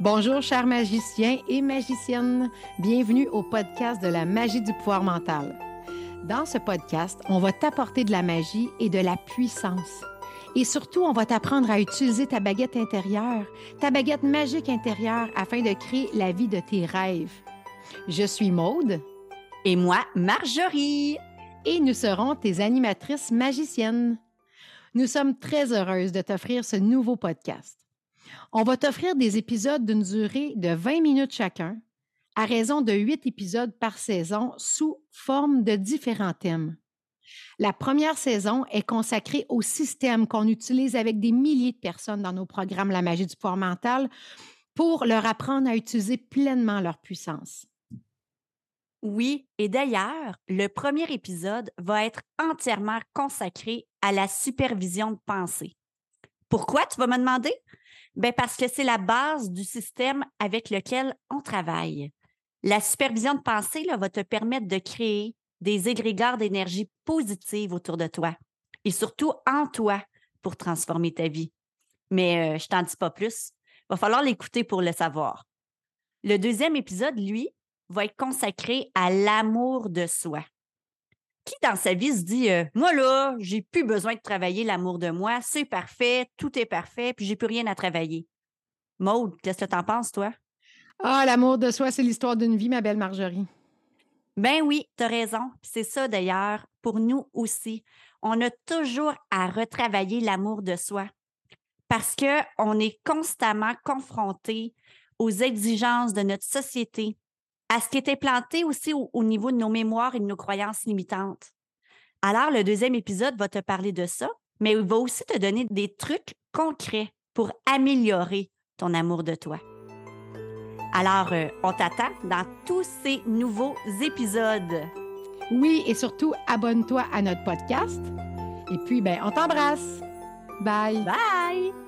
Bonjour, chers magiciens et magiciennes. Bienvenue au podcast de la magie du pouvoir mental. Dans ce podcast, on va t'apporter de la magie et de la puissance. Et surtout, on va t'apprendre à utiliser ta baguette intérieure, ta baguette magique intérieure afin de créer la vie de tes rêves. Je suis Maude. Et moi, Marjorie. Et nous serons tes animatrices magiciennes. Nous sommes très heureuses de t'offrir ce nouveau podcast. On va t'offrir des épisodes d'une durée de 20 minutes chacun, à raison de 8 épisodes par saison sous forme de différents thèmes. La première saison est consacrée au système qu'on utilise avec des milliers de personnes dans nos programmes La magie du pouvoir mental pour leur apprendre à utiliser pleinement leur puissance. Oui, et d'ailleurs, le premier épisode va être entièrement consacré à la supervision de pensée. Pourquoi, tu vas me demander? Ben parce que c'est la base du système avec lequel on travaille. La supervision de pensée là, va te permettre de créer des égrégores d'énergie positive autour de toi et surtout en toi pour transformer ta vie. Mais euh, je t'en dis pas plus. Va falloir l'écouter pour le savoir. Le deuxième épisode, lui, va être consacré à l'amour de soi. Dans sa vie se dit euh, Moi là, j'ai plus besoin de travailler l'amour de moi, c'est parfait, tout est parfait, puis j'ai plus rien à travailler. Maude, qu'est-ce que tu en penses, toi? Ah, l'amour de soi, c'est l'histoire d'une vie, ma belle Marjorie. Ben oui, tu as raison. C'est ça d'ailleurs pour nous aussi. On a toujours à retravailler l'amour de soi parce qu'on est constamment confronté aux exigences de notre société, à ce qui est implanté aussi au, au, niveau de nos mémoires et de nos croyances limitantes. Alors, le deuxième épisode va te parler de ça, mais il va aussi te donner des trucs concrets pour améliorer ton amour de toi. Alors, euh, on t'attend dans tous ces nouveaux épisodes. Oui, et surtout, abonne-toi à notre podcast. Et puis, ben, on t'embrasse. Bye. Bye.